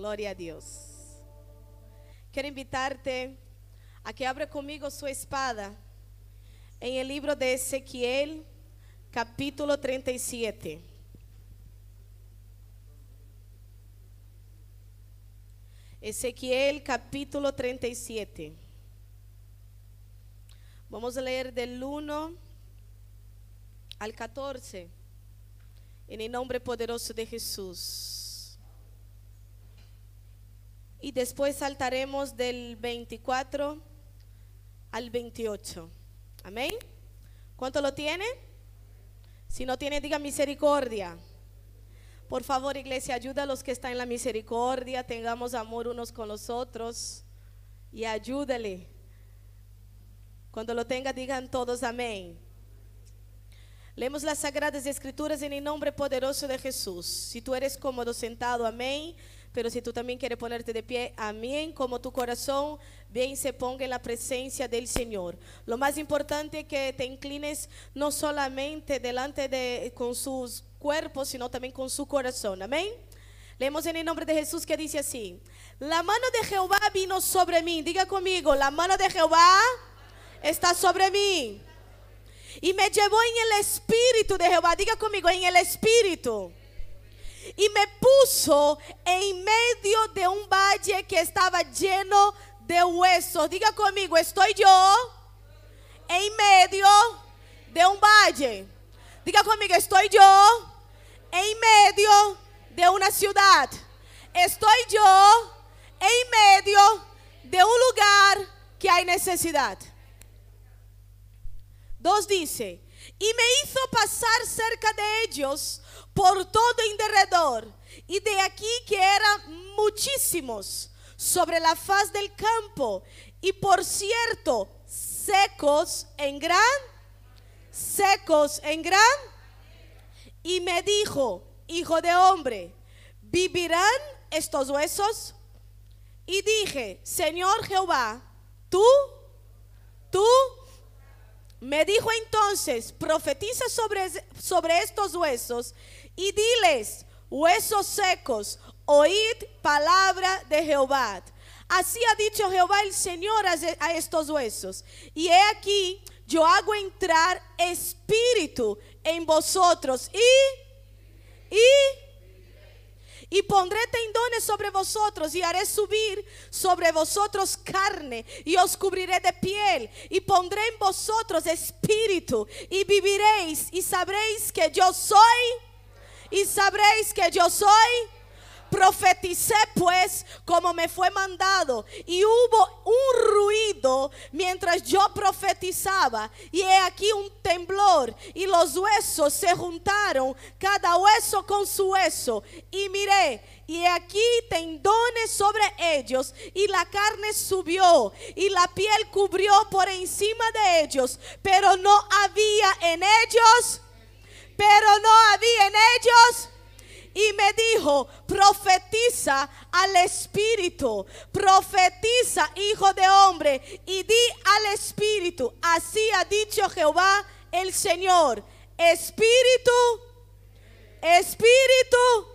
Gloria a Dios. Quiero invitarte a que abra conmigo su espada en el libro de Ezequiel, capítulo 37. Ezequiel capítulo 37. Vamos a leer del 1 al 14. En el nombre poderoso de Jesús. Y después saltaremos del 24 al 28. Amén. ¿Cuánto lo tiene? Si no tiene, diga misericordia. Por favor, iglesia, ayuda a los que están en la misericordia, tengamos amor unos con los otros y ayúdale. Cuando lo tenga, digan todos amén. Leemos las sagradas escrituras en el nombre poderoso de Jesús. Si tú eres cómodo sentado, amén. Pero si tú también quieres ponerte de pie, amén. Como tu corazón bien se ponga en la presencia del Señor. Lo más importante es que te inclines no solamente delante de con sus cuerpos, sino también con su corazón. Amén. Leemos en el nombre de Jesús que dice así: La mano de Jehová vino sobre mí. Diga conmigo, la mano de Jehová está sobre mí. Y me llevó en el espíritu de Jehová. Diga conmigo, en el espíritu y me puso en medio de un valle que estaba lleno de huesos. Diga conmigo, estoy yo en medio de un valle. Diga conmigo, estoy yo en medio de una ciudad. Estoy yo en medio de un lugar que hay necesidad. Dos dice, y me hizo pasar cerca de ellos por todo en derredor. Y de aquí que eran muchísimos sobre la faz del campo. Y por cierto, secos en gran, secos en gran. Y me dijo, hijo de hombre, ¿vivirán estos huesos? Y dije, Señor Jehová, tú, tú me dijo entonces, profetiza sobre, sobre estos huesos y diles, huesos secos, oíd palabra de Jehová. Así ha dicho Jehová el Señor a estos huesos. Y he aquí, yo hago entrar espíritu en vosotros y, y, y pondré tendones sobre vosotros y haré subir sobre vosotros carne y os cubriré de piel y pondré en vosotros espíritu y viviréis y sabréis que yo soy y sabréis que yo soy. Profeticé pues como me fue mandado y hubo un ruido mientras yo profetizaba y he aquí un temblor y los huesos se juntaron cada hueso con su hueso y miré y aquí tendones sobre ellos y la carne subió y la piel cubrió por encima de ellos pero no había en ellos pero no había en ellos. Y me dijo, profetiza al Espíritu, profetiza, hijo de hombre, y di al Espíritu, así ha dicho Jehová el Señor, Espíritu, Espíritu,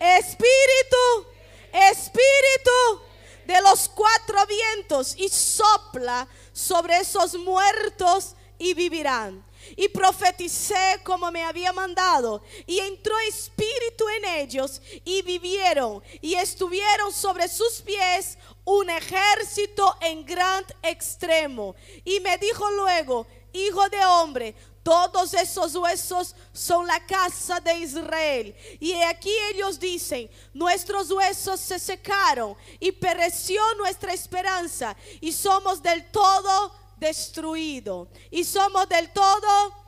Espíritu, Espíritu de los cuatro vientos, y sopla sobre esos muertos y vivirán y profeticé como me había mandado. Y entró espíritu en ellos y vivieron y estuvieron sobre sus pies un ejército en gran extremo. Y me dijo luego, hijo de hombre, todos esos huesos son la casa de Israel. Y aquí ellos dicen, nuestros huesos se secaron y pereció nuestra esperanza y somos del todo destruido y somos del todo.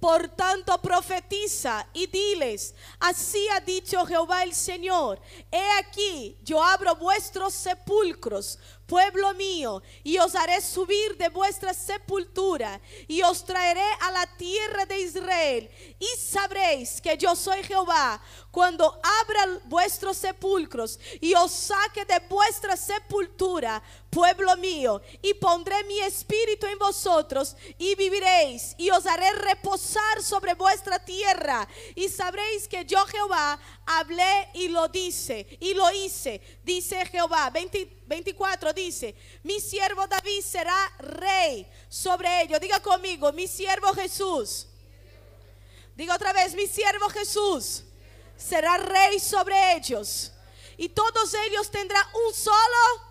Por tanto, profetiza y diles, así ha dicho Jehová el Señor, he aquí, yo abro vuestros sepulcros pueblo mío, y os haré subir de vuestra sepultura, y os traeré a la tierra de Israel, y sabréis que yo soy Jehová, cuando abra vuestros sepulcros y os saque de vuestra sepultura, pueblo mío, y pondré mi espíritu en vosotros y viviréis y os haré reposar sobre vuestra tierra y sabréis que yo Jehová hablé y lo dice y lo hice, dice Jehová. 24 dice, mi siervo David será rey sobre ellos. Diga conmigo, mi siervo Jesús. Diga otra vez, mi siervo Jesús será rey sobre ellos. Y todos ellos tendrán un solo,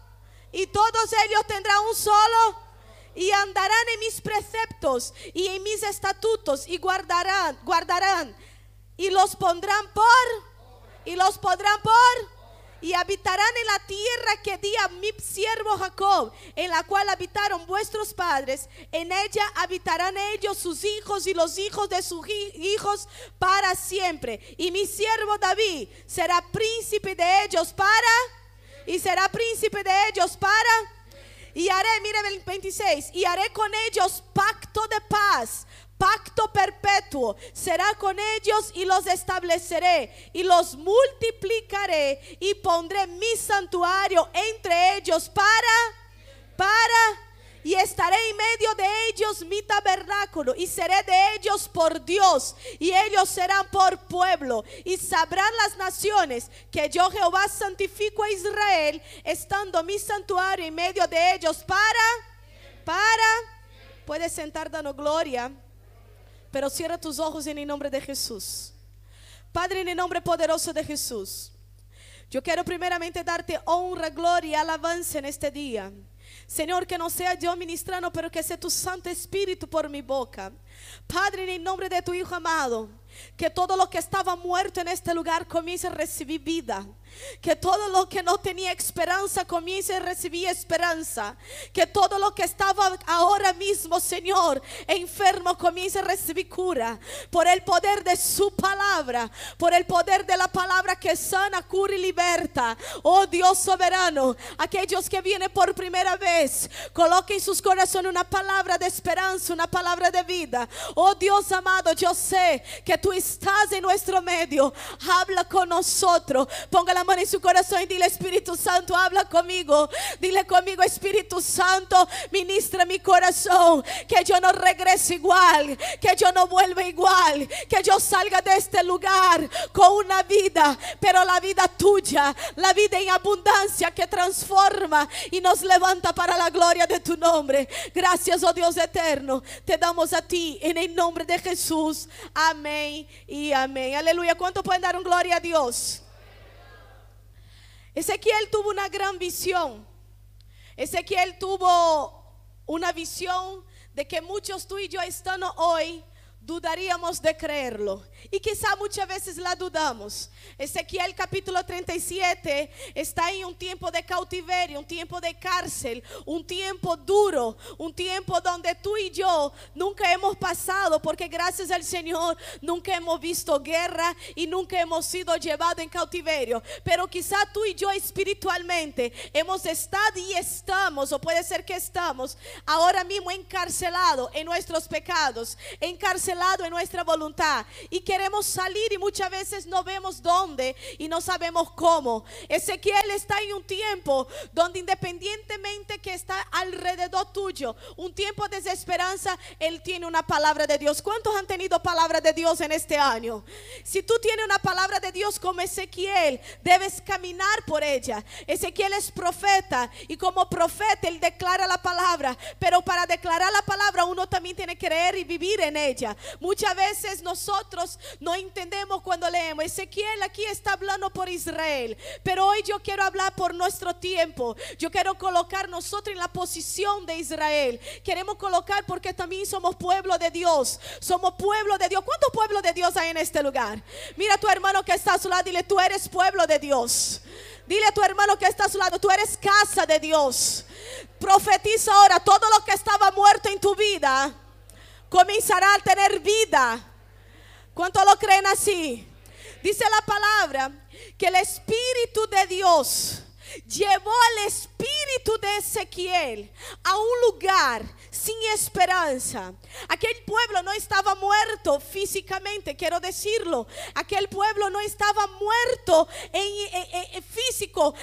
y todos ellos tendrán un solo, y andarán en mis preceptos y en mis estatutos, y guardarán, guardarán, y los pondrán por, y los pondrán por y habitarán en la tierra que di a mi siervo Jacob, en la cual habitaron vuestros padres. En ella habitarán ellos, sus hijos y los hijos de sus hijos para siempre. Y mi siervo David será príncipe de ellos para, y será príncipe de ellos para. Y haré, mire el 26, y haré con ellos pacto de paz pacto perpetuo será con ellos y los estableceré y los multiplicaré y pondré mi santuario entre ellos para, para, y estaré en medio de ellos mi tabernáculo y seré de ellos por Dios y ellos serán por pueblo y sabrán las naciones que yo Jehová santifico a Israel estando mi santuario en medio de ellos para, para, puedes sentar dando gloria. Pero cierra tus ojos en el nombre de Jesús. Padre, en el nombre poderoso de Jesús. Yo quiero primeramente darte honra, gloria y alabanza en este día. Señor, que no sea yo ministrando, pero que sea tu Santo Espíritu por mi boca. Padre, en el nombre de tu Hijo amado, que todo lo que estaba muerto en este lugar comience a recibir vida. Que todo lo que no tenía esperanza comience a recibir esperanza. Que todo lo que estaba ahora mismo, Señor, enfermo comience a recibir cura. Por el poder de su palabra. Por el poder de la palabra que sana, cura y liberta. Oh Dios soberano. Aquellos que vienen por primera vez. Coloquen en sus corazones una palabra de esperanza, una palabra de vida. Oh Dios amado, yo sé que tú estás en nuestro medio. Habla con nosotros. Ponga la en su corazón y dile Espíritu Santo, habla conmigo. Dile conmigo Espíritu Santo, ministra mi corazón. Que yo no regrese igual, que yo no vuelva igual, que yo salga de este lugar con una vida, pero la vida tuya, la vida en abundancia que transforma y nos levanta para la gloria de tu nombre. Gracias, oh Dios eterno, te damos a ti en el nombre de Jesús. Amén y amén. Aleluya. ¿Cuánto pueden dar un gloria a Dios? Ezequiel tuvo una gran visión. Ezequiel tuvo una visión de que muchos tú y yo estando hoy dudaríamos de creerlo. Y quizá muchas veces la dudamos. Ezequiel capítulo 37 está en un tiempo de cautiverio, un tiempo de cárcel, un tiempo duro, un tiempo donde tú y yo nunca hemos pasado, porque gracias al Señor nunca hemos visto guerra y nunca hemos sido llevados en cautiverio. Pero quizá tú y yo espiritualmente hemos estado y estamos, o puede ser que estamos ahora mismo encarcelados en nuestros pecados, encarcelados en nuestra voluntad y queremos salir y muchas veces no vemos dónde y no sabemos cómo. Ezequiel está en un tiempo donde independientemente que está alrededor tuyo, un tiempo de desesperanza, él tiene una palabra de Dios. ¿Cuántos han tenido palabra de Dios en este año? Si tú tienes una palabra de Dios como Ezequiel, debes caminar por ella. Ezequiel es profeta y como profeta él declara la palabra, pero para declarar la palabra uno también tiene que creer y vivir en ella. Muchas veces nosotros no entendemos cuando leemos. Ezequiel aquí está hablando por Israel, pero hoy yo quiero hablar por nuestro tiempo. Yo quiero colocar nosotros en la posición de Israel. Queremos colocar porque también somos pueblo de Dios. Somos pueblo de Dios. ¿Cuántos pueblos de Dios hay en este lugar? Mira a tu hermano que está a su lado, dile, tú eres pueblo de Dios. Dile a tu hermano que está a su lado, tú eres casa de Dios. Profetiza ahora todo lo que estaba muerto en tu vida comenzará a tener vida. ¿Cuánto lo creen así? Dice la palabra que el Espíritu de Dios llevó al espíritu de Ezequiel a un lugar sin esperanza. Aquel pueblo no estaba muerto físicamente, quiero decirlo. Aquel pueblo no estaba muerto en,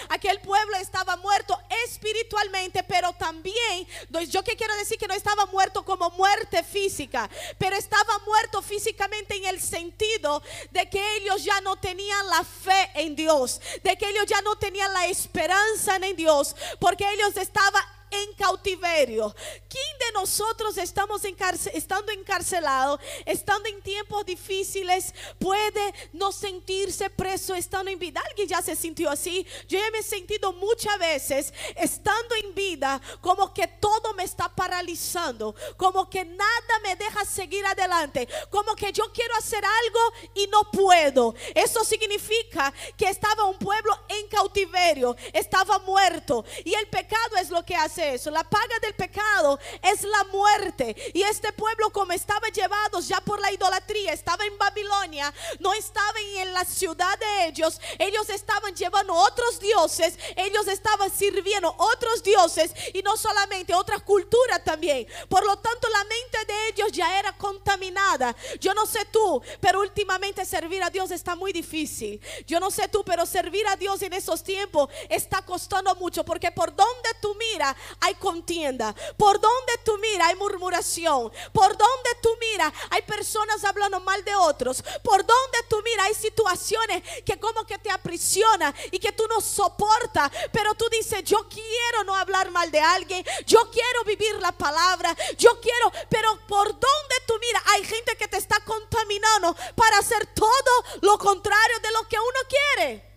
Aquel pueblo estaba muerto espiritualmente, pero también, yo que quiero decir que no estaba muerto como muerte física, pero estaba muerto físicamente en el sentido de que ellos ya no tenían la fe en Dios, de que ellos ya no tenían la esperanza en Dios, porque ellos estaban en cautiverio. ¿Quién de nosotros estamos estando encarcelado, estando en tiempos difíciles, puede no sentirse preso estando en vida? Alguien ya se sintió así. Yo ya me he sentido muchas veces estando en vida como que todo me está paralizando, como que nada me deja seguir adelante, como que yo quiero hacer algo y no puedo. Eso significa que estaba un pueblo en cautiverio, estaba muerto y el pecado es lo que hace eso. La paga del pecado es la muerte. Y este pueblo como estaba llevados ya por la idolatría, estaba en Babilonia, no estaban en la ciudad de ellos. Ellos estaban llevando otros dioses, ellos estaban sirviendo otros dioses y no solamente otra cultura también. Por lo tanto, la mente de ellos ya era contaminada. Yo no sé tú, pero últimamente servir a Dios está muy difícil. Yo no sé tú, pero servir a Dios en esos tiempos está costando mucho porque por donde tú miras hay contienda. Por donde tú miras hay murmuración. Por donde tú miras hay personas hablando mal de otros. Por donde tú miras hay situaciones que como que te aprisionan y que tú no soportas. Pero tú dices, yo quiero no hablar mal de alguien. Yo quiero vivir la palabra. Yo quiero, pero por donde tú miras hay gente que te está contaminando para hacer todo lo contrario de lo que uno quiere.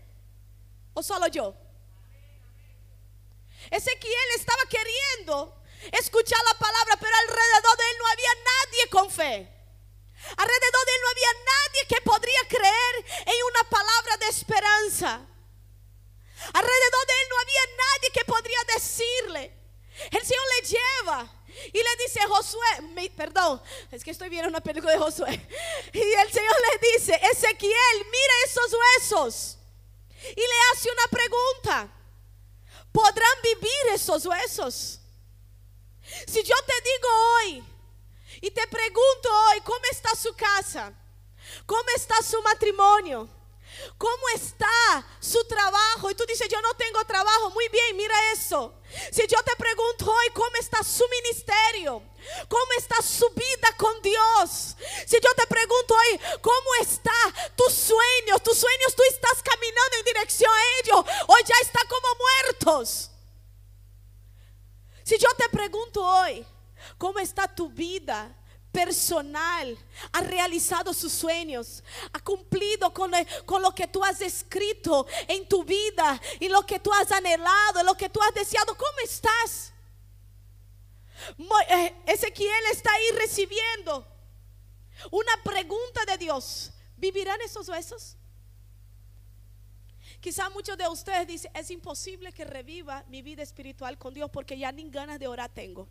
¿O solo yo? Ezequiel estaba queriendo escuchar la palabra, pero alrededor de él no había nadie con fe. Alrededor de él no había nadie que podría creer en una palabra de esperanza. Alrededor de él no había nadie que podría decirle. El Señor le lleva y le dice Josué, perdón, es que estoy viendo una película de Josué. Y el Señor le dice, Ezequiel, mira esos huesos. Y le hace una pregunta podrán vivir esos huesos. Si yo te digo hoy y te pregunto hoy, ¿cómo está su casa? ¿Cómo está su matrimonio? ¿Cómo está su trabajo? Y tú dices, yo no tengo trabajo. Muy bien, mira eso. Si yo te pregunto hoy cómo está su ministerio, cómo está su vida con Dios. Si yo te pregunto hoy cómo está tus sueños, tus sueños tú estás caminando en dirección a ellos o ya está como muertos. Si yo te pregunto hoy cómo está tu vida, personal, ha realizado sus sueños, ha cumplido con, lo que tú has escrito en tu vida y lo que tú has anhelado, lo que tú has deseado. ¿Cómo estás? Eh, Ezequiel está ahí recibiendo una pregunta de Dios. ¿Vivirán esos huesos? Quizá muchos de ustedes dicen, es imposible que reviva mi vida espiritual con Dios porque ya ni ganas de orar tengo.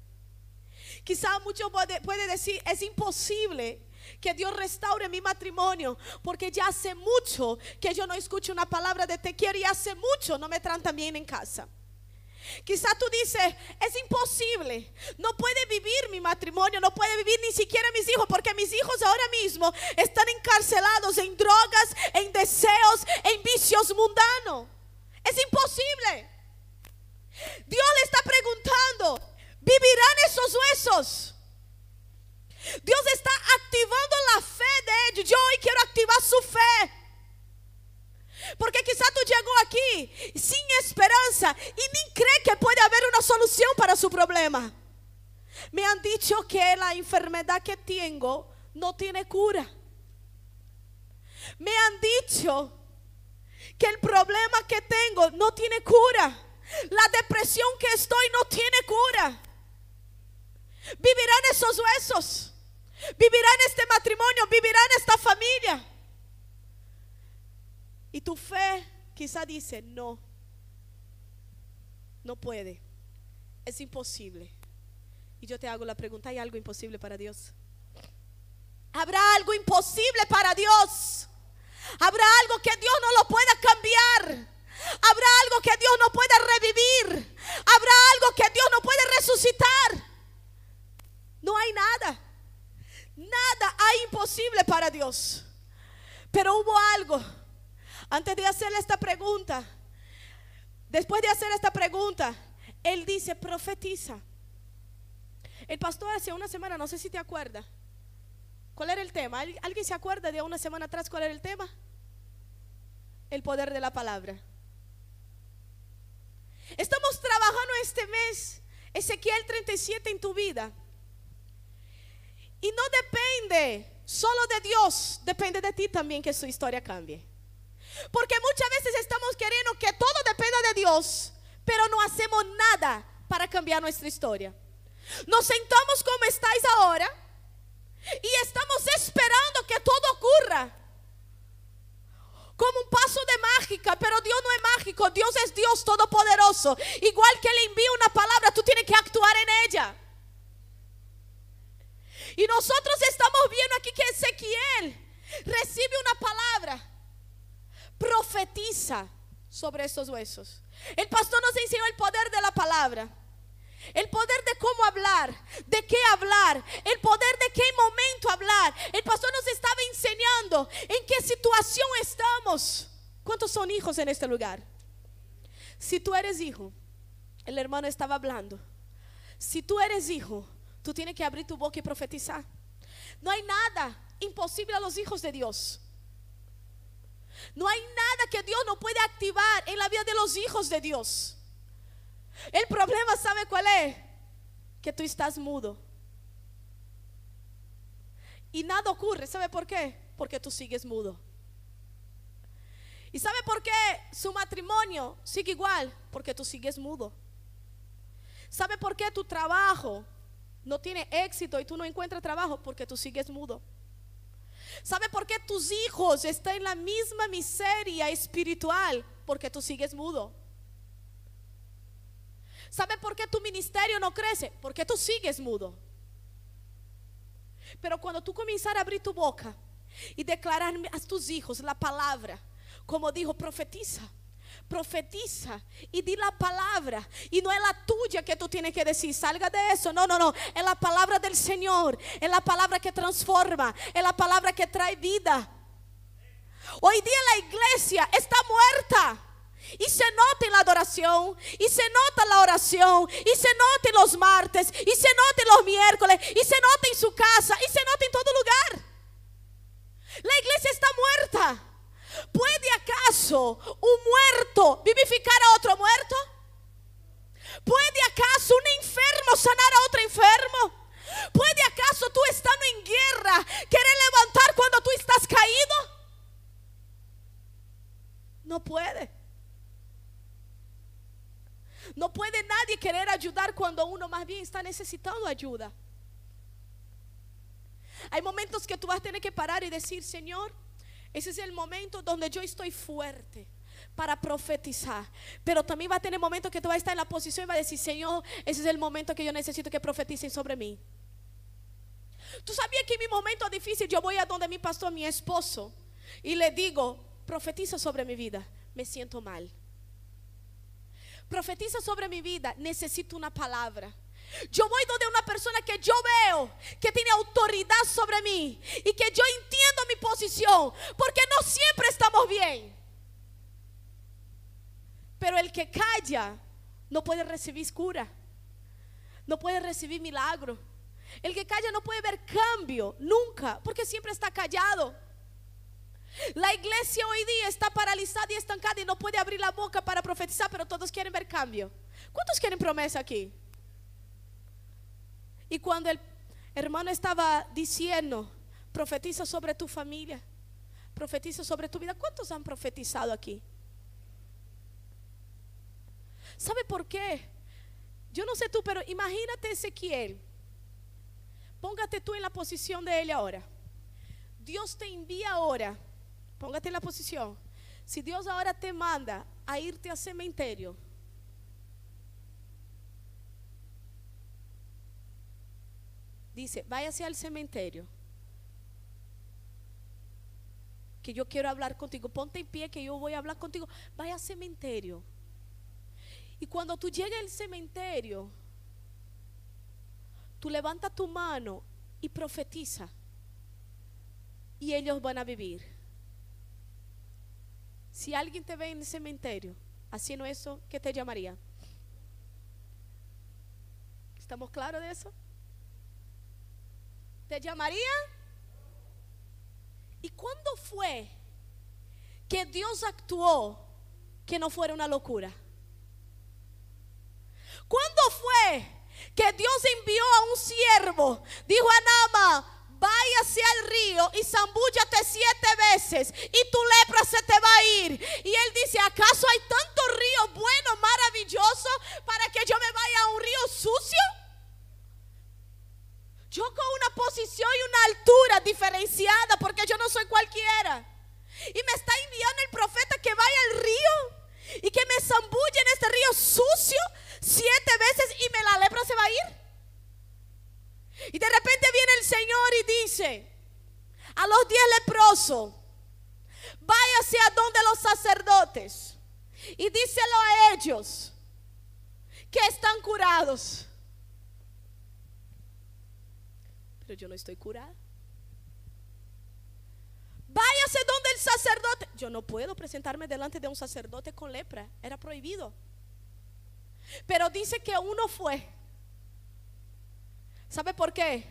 Quizá muchos puede, puede decir, es imposible que Dios restaure mi matrimonio, porque ya hace mucho que yo no escucho una palabra de te quiero y hace mucho no me tratan bien en casa. Quizá tú dices, es imposible, no puede vivir mi matrimonio, no puede vivir ni siquiera mis hijos, porque mis hijos ahora mismo están encarcelados en drogas, en deseos, en vicios mundanos. Es imposible. Dios le está preguntando, vivirán esos huesos. Dios está activando la fe de ellos. Yo hoy quiero activar su fe. Porque quizá tú llegó aquí sin esperanza y ni cree que puede haber una solución para su problema. Me han dicho que la enfermedad que tengo no tiene cura. Me han dicho que el problema que tengo no tiene cura. La depresión que estoy no tiene cura. Vivirán esos huesos. Vivirán este matrimonio. Vivirán esta familia. Y tu fe quizá dice, no, no puede, es imposible. Y yo te hago la pregunta, ¿hay algo imposible para Dios? ¿Habrá algo imposible para Dios? ¿Habrá algo que Dios no lo pueda cambiar? ¿Habrá algo que Dios no pueda revivir? ¿Habrá algo que Dios no puede resucitar? No hay nada. Nada hay imposible para Dios. Pero hubo algo esta pregunta, después de hacer esta pregunta, él dice, profetiza. El pastor hace una semana, no sé si te acuerdas, ¿cuál era el tema? ¿Alguien se acuerda de una semana atrás cuál era el tema? El poder de la palabra. Estamos trabajando este mes, Ezequiel 37 en tu vida. Y no depende solo de Dios, depende de ti también que su historia cambie. Porque muchas veces estamos queriendo que todo dependa de Dios, pero no hacemos nada para cambiar nuestra historia. Nos sentamos como estáis ahora y estamos esperando que todo ocurra como un paso de mágica, pero Dios no es mágico, Dios es Dios todopoderoso. Igual que le envía una palabra, tú tienes que actuar en ella. Y nosotros estamos viendo aquí que Ezequiel recibe una palabra, profetiza sobre estos huesos. El pastor nos enseñó el poder de la palabra. El poder de cómo hablar, de qué hablar, el poder de qué momento hablar. El pastor nos estaba enseñando en qué situación estamos. ¿Cuántos son hijos en este lugar? Si tú eres hijo, el hermano estaba hablando. Si tú eres hijo, tú tienes que abrir tu boca y profetizar. No hay nada imposible a los hijos de Dios. No hay nada que Dios no puede activar en la vida de los hijos de Dios. El problema, ¿sabe cuál es? Que tú estás mudo. Y nada ocurre. ¿Sabe por qué? Porque tú sigues mudo. ¿Y sabe por qué su matrimonio sigue igual? Porque tú sigues mudo. ¿Sabe por qué tu trabajo no tiene éxito y tú no encuentras trabajo? Porque tú sigues mudo. ¿Sabe por qué tus hijos están en la misma miseria espiritual? Porque tú sigues mudo. ¿Sabe por qué tu ministerio no crece? Porque tú sigues mudo. Pero cuando tú comienzas a abrir tu boca y declarar a tus hijos la palabra, como dijo, profetiza profetiza y di la palabra. Y no es la tuya que tú tienes que decir, salga de eso. No, no, no. Es la palabra del Señor. Es la palabra que transforma. Es la palabra que trae vida. Hoy día la iglesia está muerta. Y se nota en la adoración, y se nota la oración, y se nota en los martes, y se nota en los miércoles, y se nota en su casa, y se nota en todo lugar. La iglesia está muerta. ¿Puede acaso un muerto vivificar a otro muerto? ¿Puede acaso un enfermo sanar a otro enfermo? ¿Puede acaso tú estando en guerra querer levantar cuando tú estás caído? No puede. No puede nadie querer ayudar cuando uno más bien está necesitando ayuda. Hay momentos que tú vas a tener que parar y decir, Señor, ese es el momento donde yo estoy fuerte para profetizar. Pero también va a tener momentos que tú vas a estar en la posición y va a decir, Señor, ese es el momento que yo necesito que profeticen sobre mí. Tú sabías que en mi momento difícil yo voy a donde mi pastor, mi esposo, y le digo, profetiza sobre mi vida, me siento mal. Profetiza sobre mi vida, necesito una palabra. Yo voy donde una persona que yo veo que tiene autoridad sobre mí y que yo entiendo mi posición, porque no siempre estamos bien. Pero el que calla no puede recibir cura, no puede recibir milagro. El que calla no puede ver cambio nunca, porque siempre está callado. La iglesia hoy día está paralizada y estancada y no puede abrir la boca para profetizar, pero todos quieren ver cambio. ¿Cuántos quieren promesa aquí? Y cuando el hermano estaba diciendo, profetiza sobre tu familia, profetiza sobre tu vida, ¿cuántos han profetizado aquí? ¿Sabe por qué? Yo no sé tú, pero imagínate Ezequiel. Póngate tú en la posición de él ahora. Dios te envía ahora. Póngate en la posición. Si Dios ahora te manda a irte al cementerio, dice, váyase al cementerio, que yo quiero hablar contigo, ponte en pie que yo voy a hablar contigo, vaya al cementerio. Y cuando tú llegues al cementerio, tú levanta tu mano y profetiza. Y ellos van a vivir. Si alguien te ve en el cementerio haciendo eso, ¿qué te llamaría? ¿Estamos claros de eso? ¿Te llamaría? ¿Y cuándo fue que Dios actuó que no fuera una locura? ¿Cuándo fue que Dios envió a un siervo? Dijo a Nama, váyase al río y zambúllate siete veces y tu lepra se te va a ir. Y él dice, ¿acaso hay tanto río bueno, maravilloso, para que yo me vaya a un río sucio? Yo con una posición y una altura diferenciada, porque yo no soy cualquiera. Y me está enviando el profeta que vaya al río y que me zambulle en este río sucio siete veces y me la lepra se va a ir. Y de repente viene el Señor y dice a los diez leprosos, váyase a donde los sacerdotes y díselo a ellos que están curados. Pero yo no estoy curada. Váyase donde el sacerdote. Yo no puedo presentarme delante de un sacerdote con lepra. Era prohibido. Pero dice que uno fue. ¿Sabe por qué?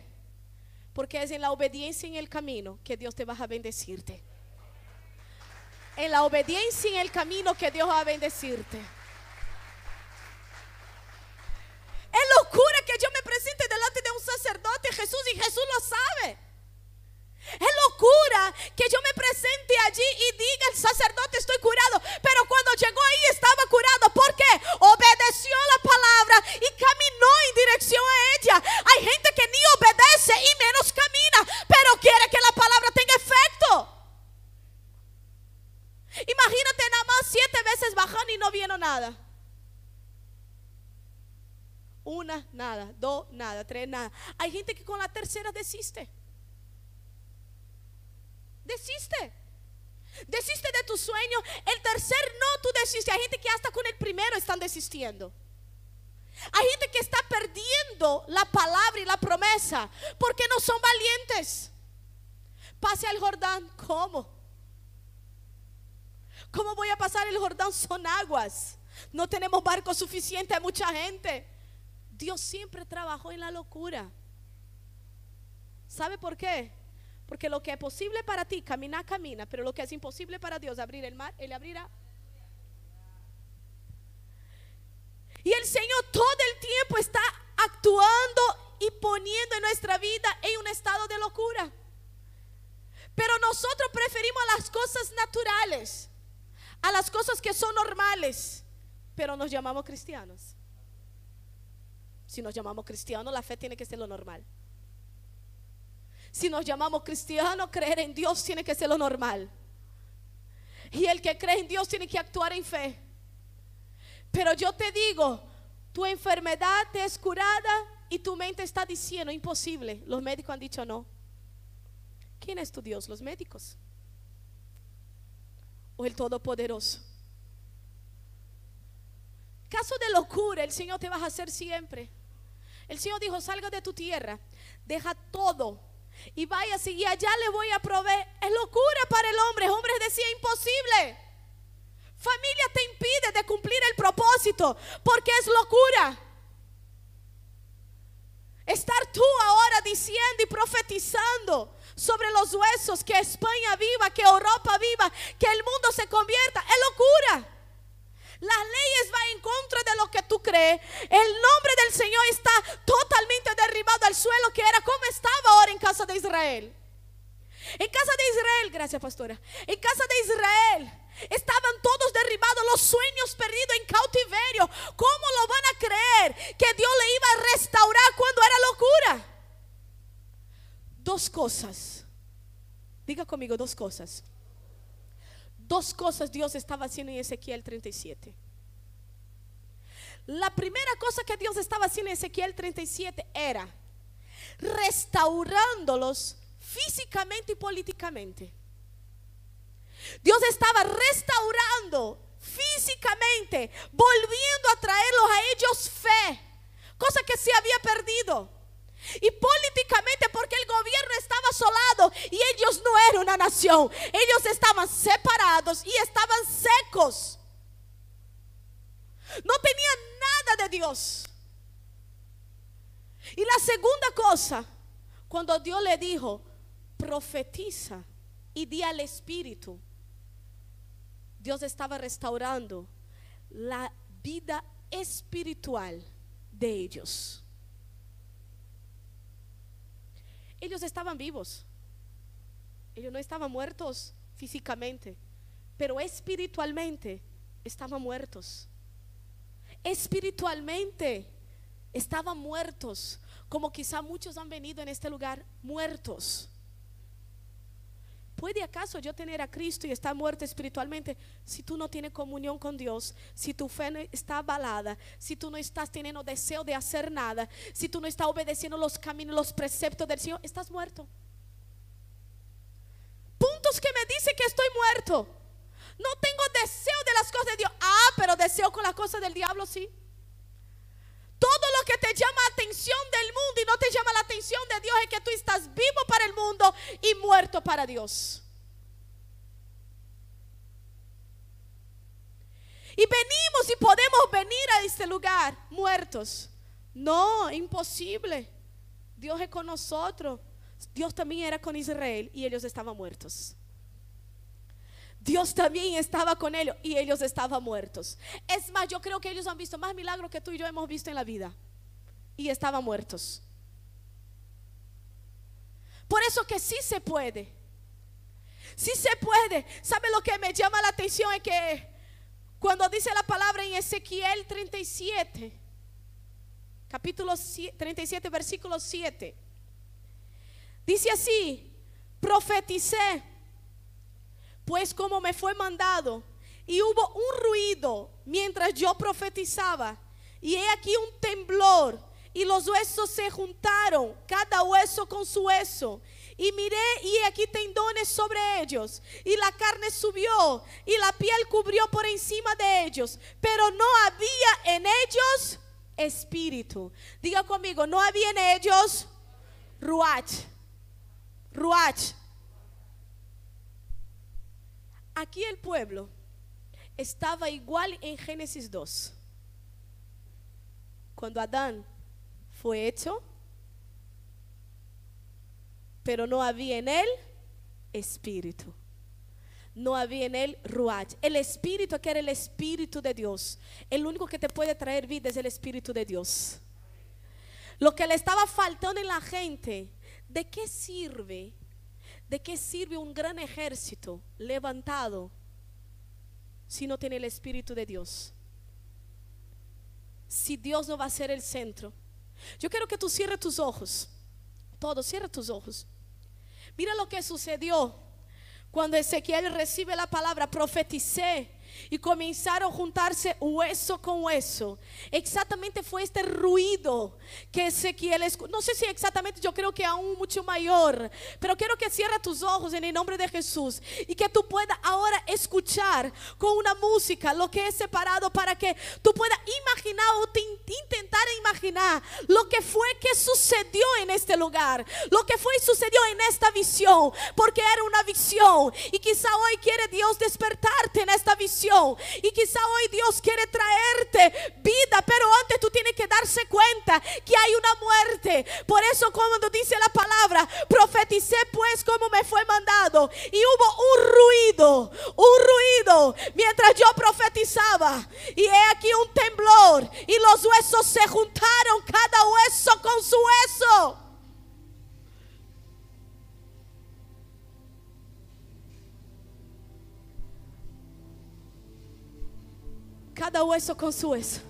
Porque es en la obediencia en el camino que Dios te va a bendecirte. En la obediencia en el camino que Dios va a bendecirte. Es locura que yo me presente delante de un sacerdote Jesús y Jesús lo sabe. Es locura que yo me presente allí y diga el sacerdote estoy curado. Pero cuando llegó ahí estaba curado. ¿Por qué? Obedeció la palabra y caminó en dirección a ella. Hay gente que ni obedece y menos camina. Pero quiere que la palabra tenga efecto. Imagínate nada más siete veces bajan y no vieron nada. Una, nada. Dos, nada. Tres, nada. Hay gente que con la tercera desiste. Desiste. Desiste de tu sueño. El tercer no, tú desiste. Hay gente que hasta con el primero están desistiendo. Hay gente que está perdiendo la palabra y la promesa porque no son valientes. Pase al Jordán. ¿Cómo? ¿Cómo voy a pasar el Jordán? Son aguas. No tenemos barco suficiente, hay mucha gente. Dios siempre trabajó en la locura. ¿Sabe por qué? Porque lo que es posible para ti, caminar, camina. Pero lo que es imposible para Dios, abrir el mar, Él abrirá. Y el Señor todo el tiempo está actuando y poniendo en nuestra vida en un estado de locura. Pero nosotros preferimos las cosas naturales, a las cosas que son normales, pero nos llamamos cristianos. Si nos llamamos cristianos, la fe tiene que ser lo normal. Si nos llamamos cristianos, creer en Dios tiene que ser lo normal. Y el que cree en Dios tiene que actuar en fe. Pero yo te digo, tu enfermedad te es curada y tu mente está diciendo imposible. Los médicos han dicho no. ¿Quién es tu Dios? Los médicos. O el Todopoderoso. Caso de locura, el Señor te va a hacer siempre. El Señor dijo, salga de tu tierra, deja todo y vaya y allá le voy a proveer. Es locura para el hombre. Hombre decía imposible. Familia te impide de cumplir el propósito porque es locura. Estar tú ahora diciendo y profetizando sobre los huesos que España viva, que Europa viva, que el mundo se convierta, es locura. Las leyes van en contra de lo que tú crees. El nombre del Señor está totalmente derribado al suelo que era como estaba ahora en casa de Israel. En casa de Israel, gracias pastora. En casa de Israel estaban todos derribados, los sueños perdidos en cautiverio. ¿Cómo lo van a creer que Dios le iba a restaurar cuando era locura? Dos cosas. Diga conmigo dos cosas. Dos cosas Dios estaba haciendo en Ezequiel 37. La primera cosa que Dios estaba haciendo en Ezequiel 37 era restaurándolos físicamente y políticamente. Dios estaba restaurando físicamente, volviendo a traerlos a ellos fe, cosa que se había perdido. Y políticamente porque el gobierno estaba asolado y ellos no eran una nación. Ellos estaban separados y estaban secos. No tenían nada de Dios. Y la segunda cosa, cuando Dios le dijo, profetiza y di al Espíritu, Dios estaba restaurando la vida espiritual de ellos. Ellos estaban vivos. Ellos no estaban muertos físicamente, pero espiritualmente estaban muertos. Espiritualmente estaban muertos, como quizá muchos han venido en este lugar muertos. ¿Puede acaso yo tener a Cristo y estar muerto espiritualmente si tú no tienes comunión con Dios, si tu fe no está avalada, si tú no estás teniendo deseo de hacer nada, si tú no estás obedeciendo los caminos, los preceptos del Señor? Estás muerto. Puntos que me dicen que estoy muerto. No tengo deseo de las cosas de Dios. Ah, pero deseo con las cosas del diablo, sí. Todo lo que te llama atención del mundo y no te llama la atención de Dios es que tú estás vivo para el mundo y muerto para Dios. Y venimos y podemos venir a este lugar muertos. No, imposible. Dios es con nosotros. Dios también era con Israel y ellos estaban muertos. Dios también estaba con ellos y ellos estaban muertos. Es más, yo creo que ellos han visto más milagros que tú y yo hemos visto en la vida y estaban muertos. Por eso que sí se puede. Sí se puede. ¿Sabe lo que me llama la atención? Es que cuando dice la palabra en Ezequiel 37, capítulo 37, versículo 7, dice así, profeticé pues como me fue mandado, y hubo un ruido mientras yo profetizaba, y he aquí un temblor, y los huesos se juntaron, cada hueso con su hueso. Y miré y aquí tendones sobre ellos, y la carne subió, y la piel cubrió por encima de ellos, pero no había en ellos espíritu. Diga conmigo, no había en ellos ruach. Ruach Aquí el pueblo estaba igual en Génesis 2. Cuando Adán fue hecho, pero no había en él espíritu. No había en él ruach. El espíritu que era el espíritu de Dios. El único que te puede traer vida es el espíritu de Dios. Lo que le estaba faltando en la gente, ¿de qué sirve ¿De qué sirve un gran ejército levantado si no tiene el Espíritu de Dios? Si Dios no va a ser el centro. Yo quiero que tú cierres tus ojos. Todos, cierra tus ojos. Mira lo que sucedió cuando Ezequiel recibe la palabra, profeticé y comenzaron a juntarse hueso con hueso. Exactamente fue este ruido que Ezequiel escuchó. No sé si exactamente, yo creo que aún mucho mayor, pero quiero que cierra tus ojos en el nombre de Jesús y que tú puedas ahora escuchar con una música lo que es separado para que tú puedas imaginar o intentar imaginar lo que fue que sucedió en este lugar, lo que fue y sucedió en esta visión, porque era una visión y quizá hoy quiere Dios despertarte en esta visión y quizá hoy Dios quiere traerte vida, pero antes tú tienes que darse cuenta que hay una muerte. Por eso cuando dice la palabra, profeticé pues como me fue mandado. Y hubo un ruido, un ruido mientras yo profetizaba. Y he aquí un temblor y los huesos se juntaron, cada hueso con su hueso. Cada hueso con su hueso.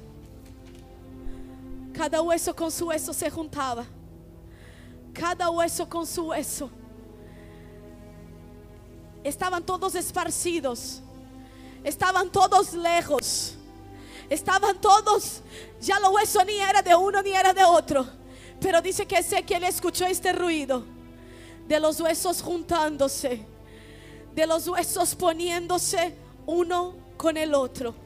Cada hueso con su hueso se juntaba. Cada hueso con su hueso. Estaban todos esparcidos. Estaban todos lejos. Estaban todos. Ya los huesos ni era de uno ni era de otro. Pero dice que él escuchó este ruido. De los huesos juntándose. De los huesos poniéndose uno con el otro.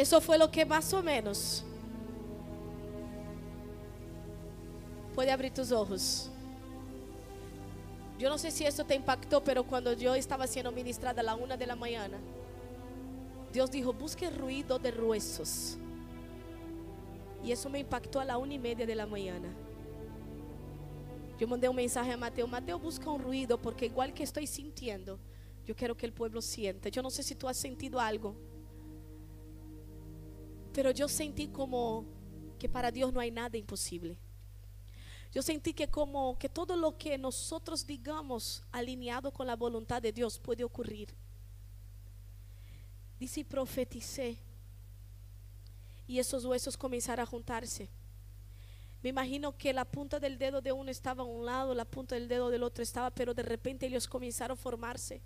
Eso fue lo que más o menos. Puede abrir tus ojos. Yo no sé si esto te impactó, pero cuando yo estaba siendo ministrada a la una de la mañana, Dios dijo, busque ruido de huesos. Y eso me impactó a la una y media de la mañana. Yo mandé un mensaje a Mateo, Mateo busca un ruido porque igual que estoy sintiendo, yo quiero que el pueblo siente. Yo no sé si tú has sentido algo, pero yo sentí como que para Dios no hay nada imposible. Yo sentí que como que todo lo que nosotros digamos alineado con la voluntad de Dios puede ocurrir. Dice, profeticé. Y esos huesos comenzaron a juntarse. Me imagino que la punta del dedo de uno estaba a un lado, la punta del dedo del otro estaba, pero de repente ellos comenzaron a formarse.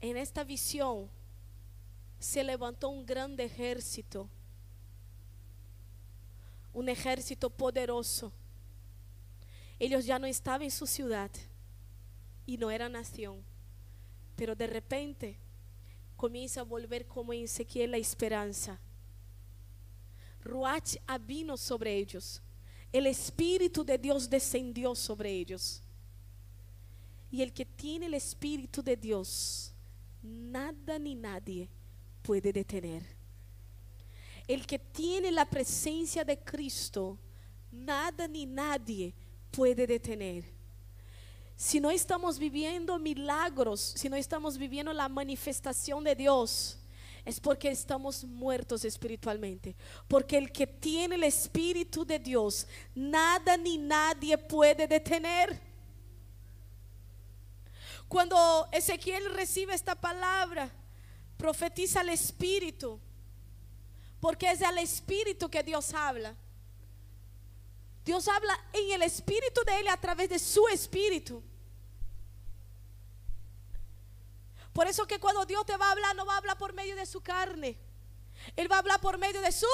En esta visión se levantó un grande ejército un ejército poderoso. Ellos ya no estaban en su ciudad y no era nación, pero de repente comienza a volver como en Ezequiel la esperanza. Ruach vino sobre ellos. El Espíritu de Dios descendió sobre ellos. Y el que tiene el Espíritu de Dios, nada ni nadie puede detener el que tiene la presencia de Cristo, nada ni nadie puede detener. Si no estamos viviendo milagros, si no estamos viviendo la manifestación de Dios, es porque estamos muertos espiritualmente. Porque el que tiene el Espíritu de Dios, nada ni nadie puede detener. Cuando Ezequiel recibe esta palabra, profetiza el Espíritu. Porque es el Espíritu que Dios habla. Dios habla en el Espíritu de Él a través de su Espíritu. Por eso que cuando Dios te va a hablar, no va a hablar por medio de su carne. Él va a hablar por medio de su...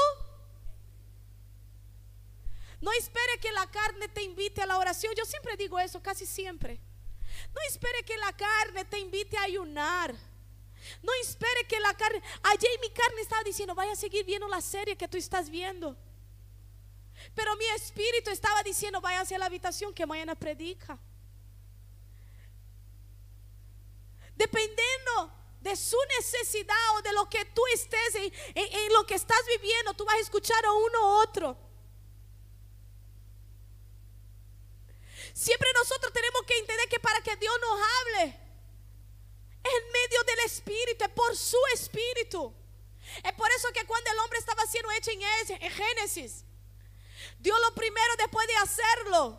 No espere que la carne te invite a la oración. Yo siempre digo eso, casi siempre. No espere que la carne te invite a ayunar. No espere que la carne, ayer mi carne estaba diciendo, vaya a seguir viendo la serie que tú estás viendo. Pero mi espíritu estaba diciendo, vaya hacia la habitación que mañana predica. Dependiendo de su necesidad o de lo que tú estés en, en, lo que estás viviendo, tú vas a escuchar a uno u otro. Siempre nosotros tenemos que entender que para que Dios nos hable, en medio del Espíritu, es por su Espíritu. Es por eso que cuando el hombre estaba siendo hecho en, Génesis, Dios lo primero después de hacerlo,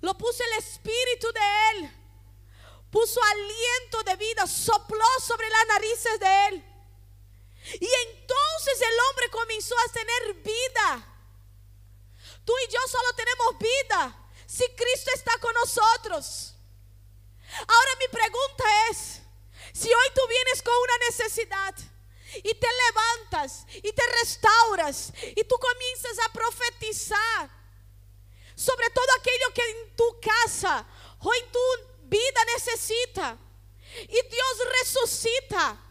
lo puso el Espíritu de él, puso aliento de vida, sopló sobre las narices de él. Y entonces el hombre comenzó a tener vida. Tú y yo solo tenemos vida si Cristo está con nosotros. Ahora mi pregunta es, si hoy tú vienes con una necesidad y te levantas y te restauras y tú comienzas a profetizar sobre todo aquello que en tu casa o en tu vida necesita y Dios resucita.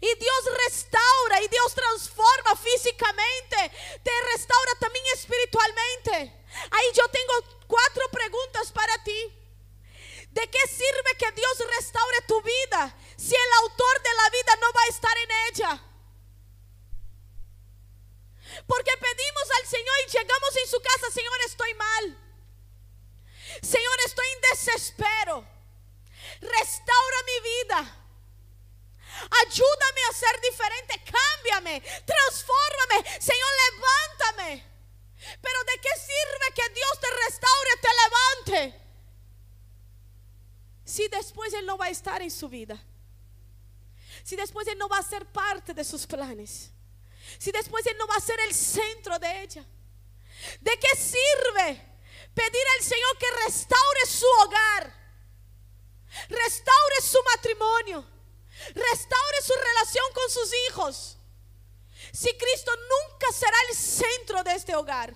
Y Dios restaura y Dios transforma físicamente, te restaura también espiritualmente. Ahí yo tengo cuatro preguntas para ti. ¿De qué sirve que Dios restaure tu vida si el autor de la vida no va a estar en ella? Porque pedimos al Señor y llegamos en su casa, Señor, estoy mal. Señor, estoy en desespero. Restaura mi vida. Ayúdame a ser diferente. Cámbiame. Transfórmame. Señor, levántame. Pero ¿de qué sirve que Dios te restaure, te levante? si después Él no va a estar en su vida? Si después Él no va a ser parte de sus planes? Si después Él no va a ser el centro de ella? ¿De qué sirve pedir al Señor que restaure su hogar? Restaure su matrimonio. Restaure su relación con sus hijos. Si Cristo nunca será el centro de este hogar.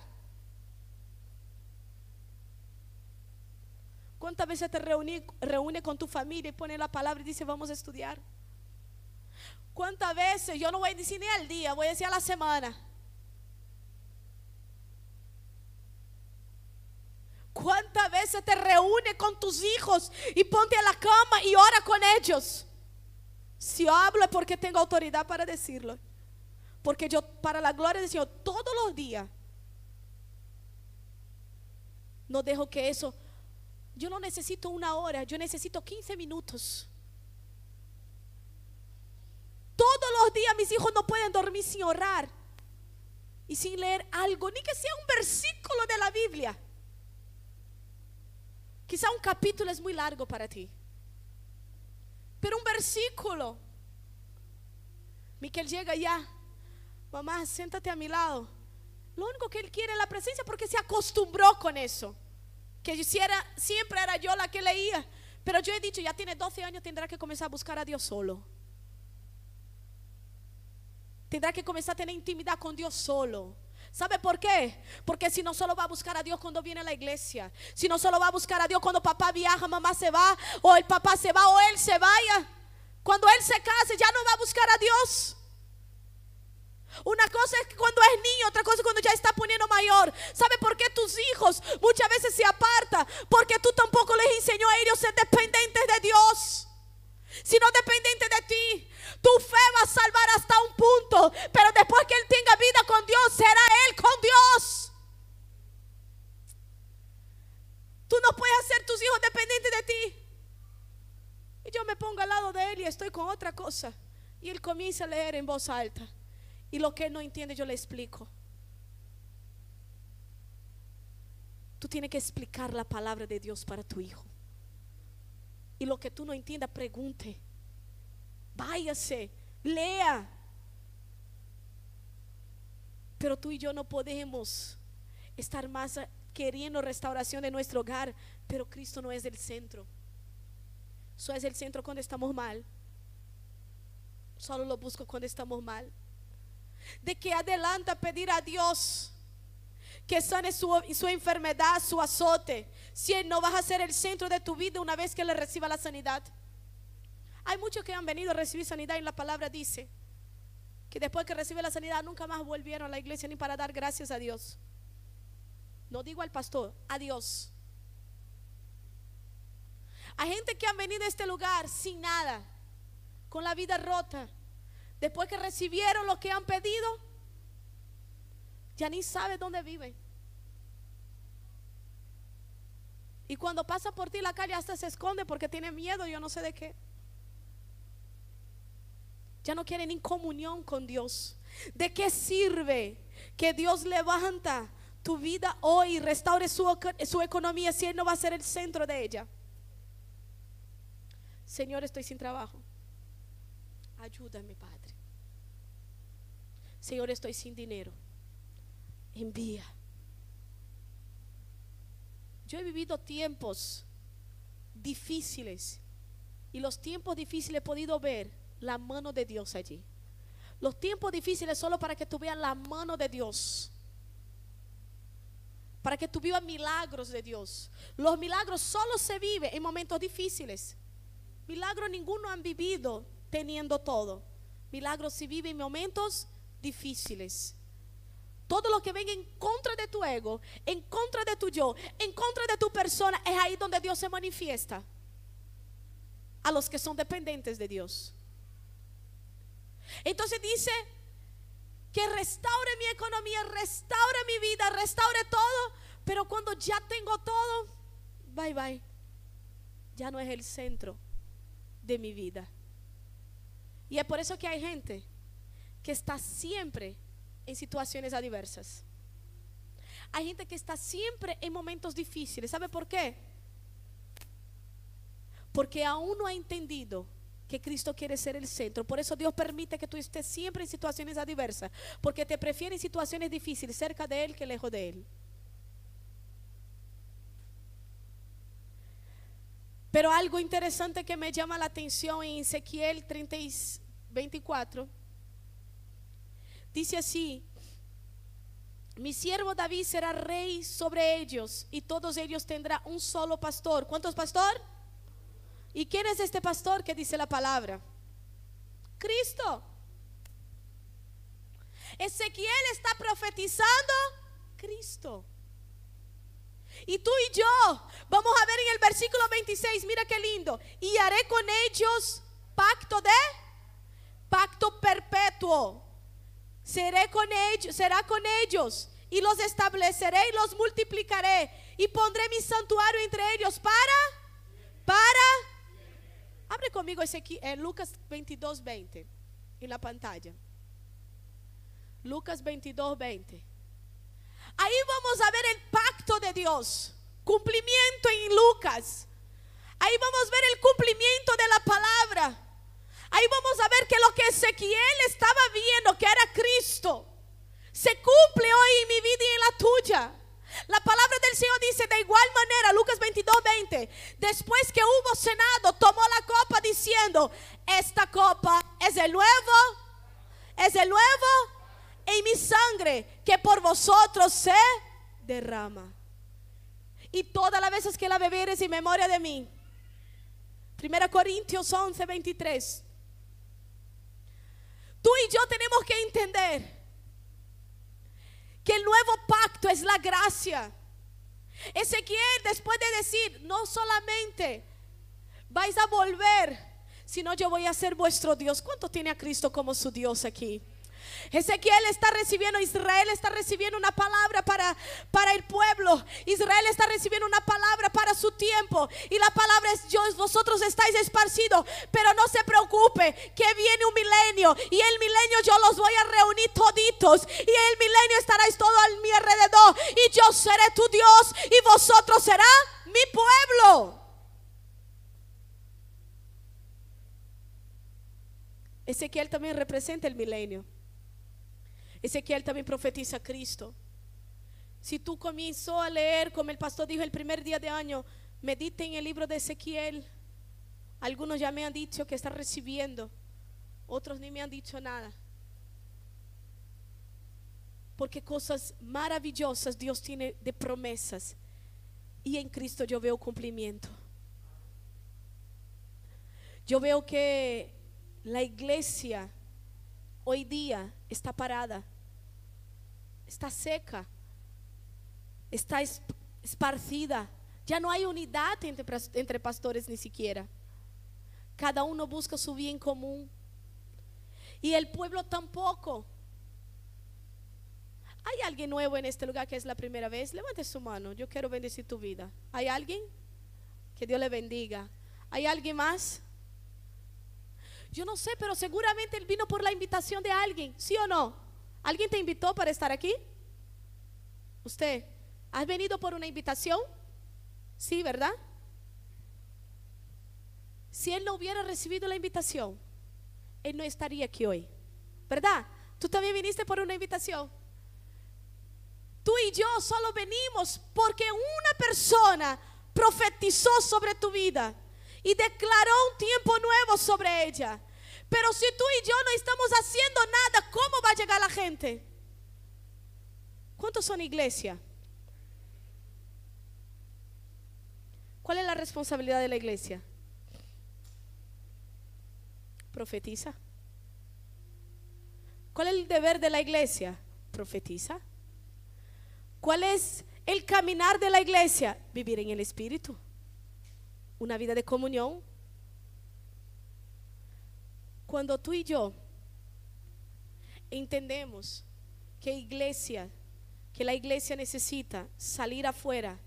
¿Cuántas veces te reúne, reúne con tu familia y pone la palabra y dice vamos a estudiar? ¿Cuántas veces? Yo no voy a decir ni al día, voy a decir a la semana. ¿Cuántas veces te reúne con tus hijos y ponte a la cama y ora con ellos? Si hablo es porque tengo autoridad para decirlo. Porque yo, para la gloria del Señor, todos los días, no dejo que eso, yo no necesito una hora, yo necesito 15 minutos. Todos los días mis hijos no pueden dormir sin orar y sin leer algo, ni que sea un versículo de la Biblia. Quizá un capítulo es muy largo para ti. Pero un versículo. Miquel llega ya. Mamá, siéntate a mi lado. Lo único que él quiere es la presencia porque se acostumbró con eso. Que siempre era yo la que leía. Pero yo he dicho, ya tiene 12 años, tendrá que comenzar a buscar a Dios solo. Tendrá que comenzar a tener intimidad con Dios solo. ¿Sabe por qué? Porque si no solo va a buscar a Dios cuando viene a la iglesia, si no solo va a buscar a Dios cuando papá viaja, mamá se va, o el papá se va, o él se vaya. Cuando él se case, ya no va a buscar a Dios. Una cosa es cuando es niño, otra cosa es cuando ya está poniendo mayor. ¿Sabe por qué tus hijos muchas veces se apartan? Porque tú tampoco les enseñó a ellos ser dependientes de Dios, sino dependientes de ti. Tu fe va a salvar hasta un punto, pero después que Él tenga vida con Dios, será Él con Dios. Tú no puedes hacer tus hijos dependientes de ti. Y yo me pongo al lado de Él y estoy con otra cosa. Y Él comienza a leer en voz alta. Y lo que Él no entiende, yo le explico. Tú tienes que explicar la palabra de Dios para tu hijo. Y lo que tú no entiendas, pregunte váyase, lea. Pero tú y yo no podemos estar más queriendo restauración de nuestro hogar, pero Cristo no es el centro. Solo es el centro cuando estamos mal. Solo lo busco cuando estamos mal. De que adelanta pedir a Dios que sane su, su enfermedad, su azote, si Él no vas a ser el centro de tu vida una vez que le reciba la sanidad. Hay muchos que han venido a recibir sanidad y la palabra dice que después que recibe la sanidad nunca más volvieron a la iglesia ni para dar gracias a Dios. No digo al pastor, a Dios. Hay gente que han venido a este lugar sin nada, con la vida rota. Después que recibieron lo que han pedido, ya ni sabe dónde viven. Y cuando pasa por ti la calle hasta se esconde porque tiene miedo, yo no sé de qué. Ya no quieren ni comunión con Dios. ¿De qué sirve que Dios levanta tu vida hoy y restaure su, economía si Él no va a ser el centro de ella? Señor, estoy sin trabajo. Ayúdame, Padre. Señor, estoy sin dinero. Envía. Yo he vivido tiempos difíciles y los tiempos difíciles he podido ver la mano de Dios allí. Los tiempos difíciles solo para que tú veas la mano de Dios. Para que tú vivas milagros de Dios. Los milagros solo se viven en momentos difíciles. Milagros ninguno han vivido teniendo todo. Milagros se viven en momentos difíciles. Todo lo que venga en contra de tu ego, en contra de tu yo, en contra de tu persona, es ahí donde Dios se manifiesta. A los que son dependientes de Dios. Entonces dice que restaure mi economía, restaure mi vida, restaure todo. Pero cuando ya tengo todo, bye bye. Ya no es el centro de mi vida. Y es por eso que hay gente que está siempre en situaciones adversas. Hay gente que está siempre en momentos difíciles. ¿Sabe por qué? Porque aún no ha entendido que Cristo quiere ser el centro. Por eso Dios permite que tú estés siempre en situaciones adversas, porque te prefiere en situaciones difíciles cerca de Él que lejos de Él. Pero algo interesante que me llama la atención en Ezequiel 30 24 dice así: Mi siervo David será rey sobre ellos y todos ellos tendrán un solo pastor. ¿Cuántos pastor? ¿Y quién es este pastor que dice la palabra? Cristo. Ezequiel está profetizando Cristo. Y tú y yo vamos a ver en el versículo 26, mira qué lindo. Y haré con ellos pacto de pacto perpetuo. Seré con ellos, será con ellos y los estableceré y los multiplicaré y pondré mi santuario entre ellos para para Abre conmigo ese aquí en Lucas 22, 20 en la pantalla. Lucas 22, 20. Ahí vamos a ver el pacto de Dios. Cumplimiento en Lucas. Ahí vamos a ver el cumplimiento de la palabra. Ahí vamos a ver que lo que Ezequiel estaba viendo, que era Cristo, se cumple hoy en mi vida y en la tuya. La palabra del Señor dice de igual manera, Lucas 22, 20, después que hubo cenado, tomó la copa diciendo, esta copa es el nuevo, es el nuevo en mi sangre que por vosotros se derrama. Y todas las veces que la beberes en memoria de mí. Primera Corintios 11, 23. Tú y yo tenemos que entender que el nuevo pacto es la gracia. Ezequiel después de decir, no solamente vais a volver, sino yo voy a ser vuestro Dios. ¿Cuánto tiene a Cristo como su Dios aquí? Ezequiel está recibiendo, Israel está recibiendo una palabra para, para el pueblo. Israel está recibiendo una palabra para su tiempo. Y la palabra es, yo, vosotros estáis esparcidos, pero no se preocupe, que viene un milenio. Y el milenio yo los voy a reunir toditos. Y el milenio estaréis todo a mi alrededor. Y yo seré tu Dios y vosotros será mi pueblo. Ezequiel también representa el milenio. Ezequiel también profetiza a Cristo. Si tú comenzó a leer, como el pastor dijo el primer día de año, medite en el libro de Ezequiel. Algunos ya me han dicho que está recibiendo, otros ni me han dicho nada. Porque cosas maravillosas Dios tiene de promesas. Y en Cristo yo veo cumplimiento. Yo veo que la iglesia hoy día está parada está seca, está esparcida. Ya no hay unidad entre, pastores ni siquiera. Cada uno busca su bien común. Y el pueblo tampoco. ¿Hay alguien nuevo en este lugar que es la primera vez? Levante su mano. Yo quiero bendecir tu vida. ¿Hay alguien? Que Dios le bendiga. ¿Hay alguien más? Yo no sé, pero seguramente él vino por la invitación de alguien. ¿Sí o no? ¿Alguien te invitó para estar aquí? ¿Usted ha venido por una invitación? Sí, ¿verdad? Si él no hubiera recibido la invitación, él no estaría aquí hoy. ¿Verdad? Tú también viniste por una invitación. Tú y yo solo venimos porque una persona profetizó sobre tu vida y declaró un tiempo nuevo sobre ella. Pero si tú y yo no estamos haciendo nada, ¿cómo va a llegar la gente? ¿Cuántos son iglesia? ¿Cuál es la responsabilidad de la iglesia? Profetiza. ¿Cuál es el deber de la iglesia? Profetiza. ¿Cuál es el caminar de la iglesia? Vivir en el Espíritu. Una vida de comunión cuando tú y yo entendemos que iglesia, que la iglesia necesita salir afuera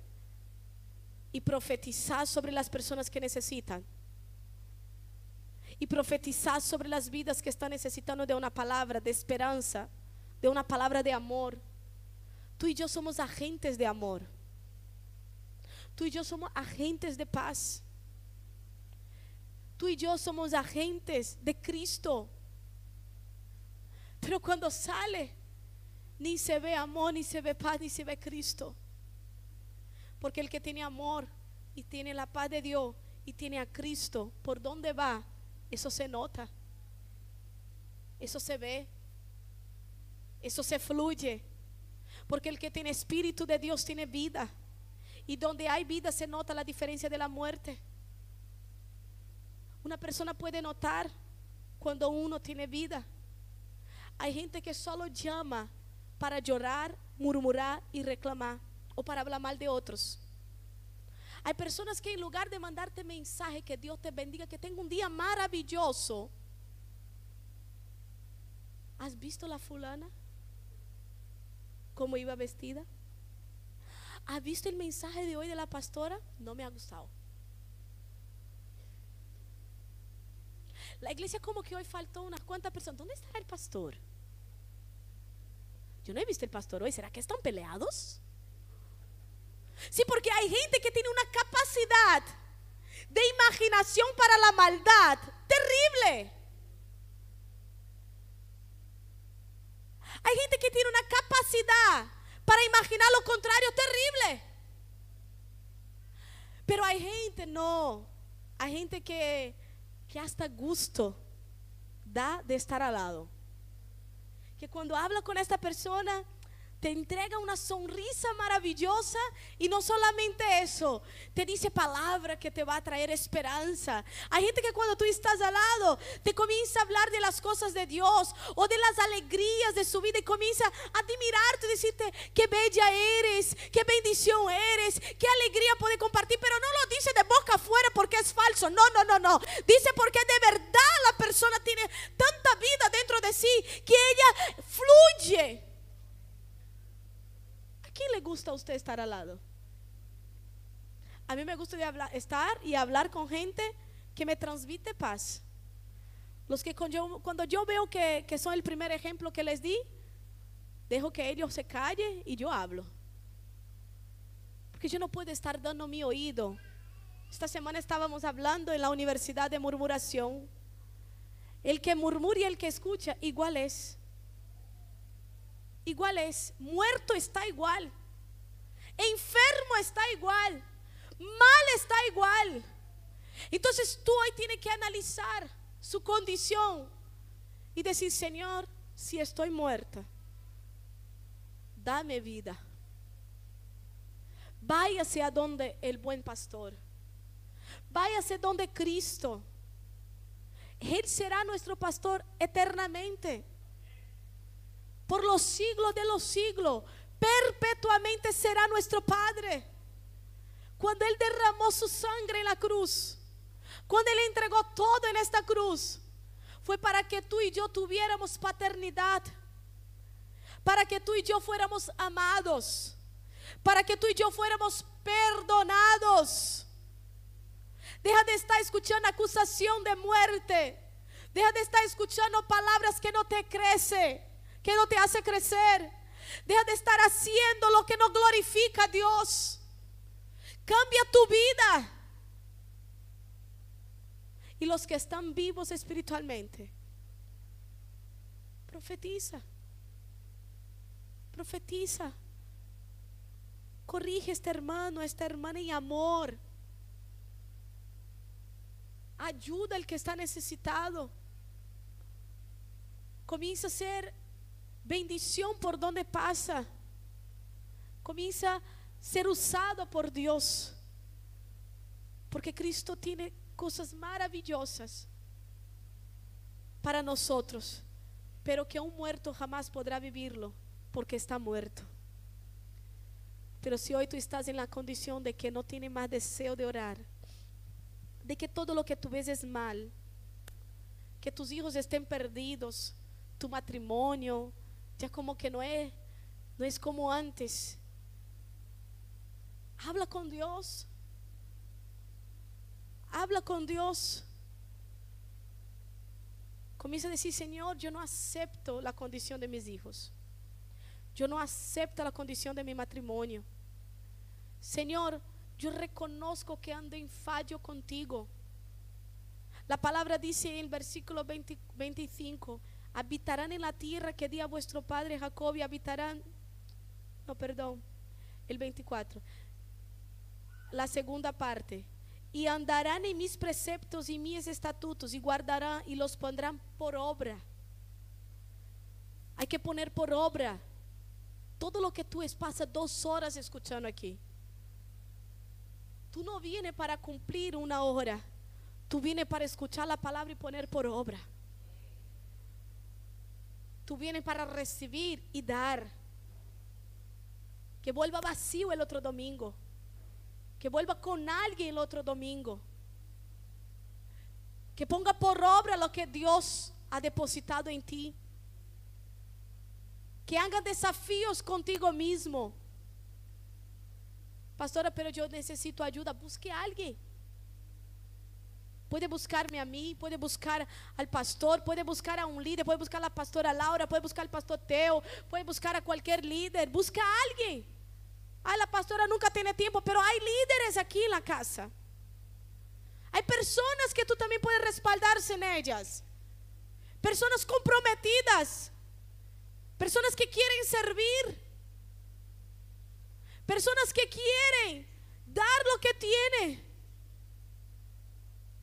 y profetizar sobre las personas que necesitan. Y profetizar sobre las vidas que están necesitando de una palabra de esperanza, de una palabra de amor. Tú y yo somos agentes de amor. Tú y yo somos agentes de paz. Tú y yo somos agentes de Cristo. Pero cuando sale, ni se ve amor, ni se ve paz, ni se ve Cristo. Porque el que tiene amor y tiene la paz de Dios y tiene a Cristo, por donde va, eso se nota. Eso se ve. Eso se fluye. Porque el que tiene espíritu de Dios tiene vida. Y donde hay vida se nota la diferencia de la muerte. Una persona puede notar cuando uno tiene vida. Hay gente que solo llama para llorar, murmurar y reclamar o para hablar mal de otros. Hay personas que en lugar de mandarte mensaje que Dios te bendiga, que tenga un día maravilloso, ¿has visto la fulana? ¿Cómo iba vestida? ¿Has visto el mensaje de hoy de la pastora? No me ha gustado. La iglesia como que hoy faltó unas cuantas personas. ¿Dónde está el pastor? Yo no he visto el pastor hoy. ¿Será que están peleados? Sí, porque hay gente que tiene una capacidad de imaginación para la maldad terrible. Hay gente que tiene una capacidad para imaginar lo contrario terrible. Pero hay gente, no. Hay gente que, que hasta gusto da de estar al lado. Que cuando habla con esta persona, te entrega una sonrisa maravillosa y no solamente eso, te dice palabra que te va a traer esperanza. Hay gente que cuando tú estás al lado te comienza a hablar de las cosas de Dios o de las alegrías de su vida y comienza a admirarte decirte qué bella eres, qué bendición eres, qué alegría puede compartir, pero no lo dice de boca afuera porque es falso. No, no, no, no. Dice porque de verdad la persona tiene tanta vida dentro de sí que ella fluye quién le gusta a usted estar al lado? A mí me gusta estar y hablar con gente que me transmite paz. Los que cuando yo, veo que, que son el primer ejemplo que les di, dejo que ellos se callen y yo hablo. Porque yo no puedo estar dando mi oído. Esta semana estábamos hablando en la universidad de murmuración. El que murmura y el que escucha igual es igual es, muerto está igual, enfermo está igual, mal está igual. Entonces tú hoy tienes que analizar su condición y decir, Señor, si estoy muerta, dame vida. Váyase a donde el buen pastor. Váyase donde Cristo. Él será nuestro pastor eternamente por los siglos de los siglos. Perpetuamente será nuestro Padre. Cuando Él derramó su sangre en la cruz, cuando Él entregó todo en esta cruz, fue para que tú y yo tuviéramos paternidad, para que tú y yo fuéramos amados, para que tú y yo fuéramos perdonados. Deja de estar escuchando acusación de muerte. Deja de estar escuchando palabras que no te crecen que no te hace crecer. Deja de estar haciendo lo que no glorifica a Dios. Cambia tu vida. Y los que están vivos espiritualmente, profetiza. Profetiza. Corrige a este hermano, a esta hermana en amor. Ayuda al que está necesitado. Comienza a ser bendición por donde pasa. Comienza a ser usado por Dios. Porque Cristo tiene cosas maravillosas para nosotros, pero que un muerto jamás podrá vivirlo porque está muerto. Pero si hoy tú estás en la condición de que no tienes más deseo de orar, de que todo lo que tú ves es mal, que tus hijos estén perdidos, tu matrimonio, ya como que no es, no es como antes. Habla con Dios. Habla con Dios. Comienza a decir, Señor, yo no acepto la condición de mis hijos. Yo no acepto la condición de mi matrimonio. Señor, yo reconozco que ando en fallo contigo. La palabra dice en el versículo 25, habitarán en la tierra que di a vuestro padre Jacob y habitarán, no, perdón, el 24, la segunda parte, y andarán en mis preceptos y mis estatutos y guardarán y los pondrán por obra. Hay que poner por obra todo lo que tú es, dos horas escuchando aquí. Tú no vienes para cumplir una hora, tú vienes para escuchar la palabra y poner por obra. Tú vienes para recibir y dar. Que vuelva vacío el otro domingo. Que vuelva con alguien el otro domingo. Que ponga por obra lo que Dios ha depositado en ti. Que haga desafíos contigo mismo. Pastora, pero yo necesito ayuda. Busque a alguien. Puede buscarme a mí, puede buscar al pastor, puede buscar a un líder, puede buscar a la pastora Laura, puede buscar al pastor Teo, puede buscar a cualquier líder. Busca a alguien. Ay, la pastora nunca tiene tiempo, pero hay líderes aquí en la casa. Hay personas que tú también puedes respaldarse en ellas. Personas comprometidas. Personas que quieren servir. Personas que quieren dar lo que tiene.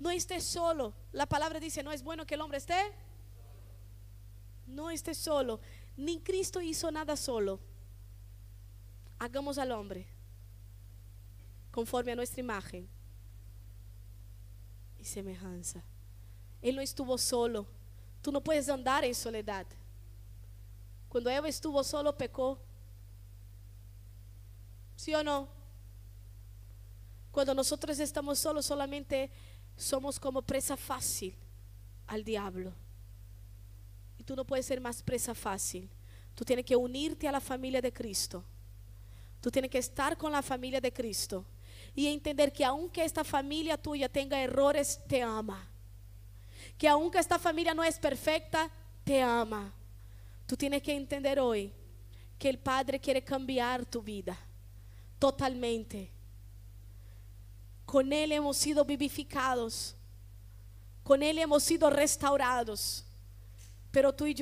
No estés solo. La palabra dice, no es bueno que el hombre esté. No esté solo. Ni Cristo hizo nada solo. Hagamos al hombre conforme a nuestra imagen y semejanza. Él no estuvo solo. Tú no puedes andar en soledad. Cuando Eva estuvo solo, pecó. ¿Sí o no? Cuando nosotros estamos solos, solamente somos como presa fácil al diablo. Y tú no puedes ser más presa fácil. Tú tienes que unirte a la familia de Cristo. Tú tienes que estar con la familia de Cristo y entender que aunque esta familia tuya tenga errores, te ama. Que aunque esta familia no es perfecta, te ama. Tú tienes que entender hoy que el Padre quiere cambiar tu vida totalmente. Con Él hemos sido vivificados. Con Él hemos sido restaurados. Pero tú y yo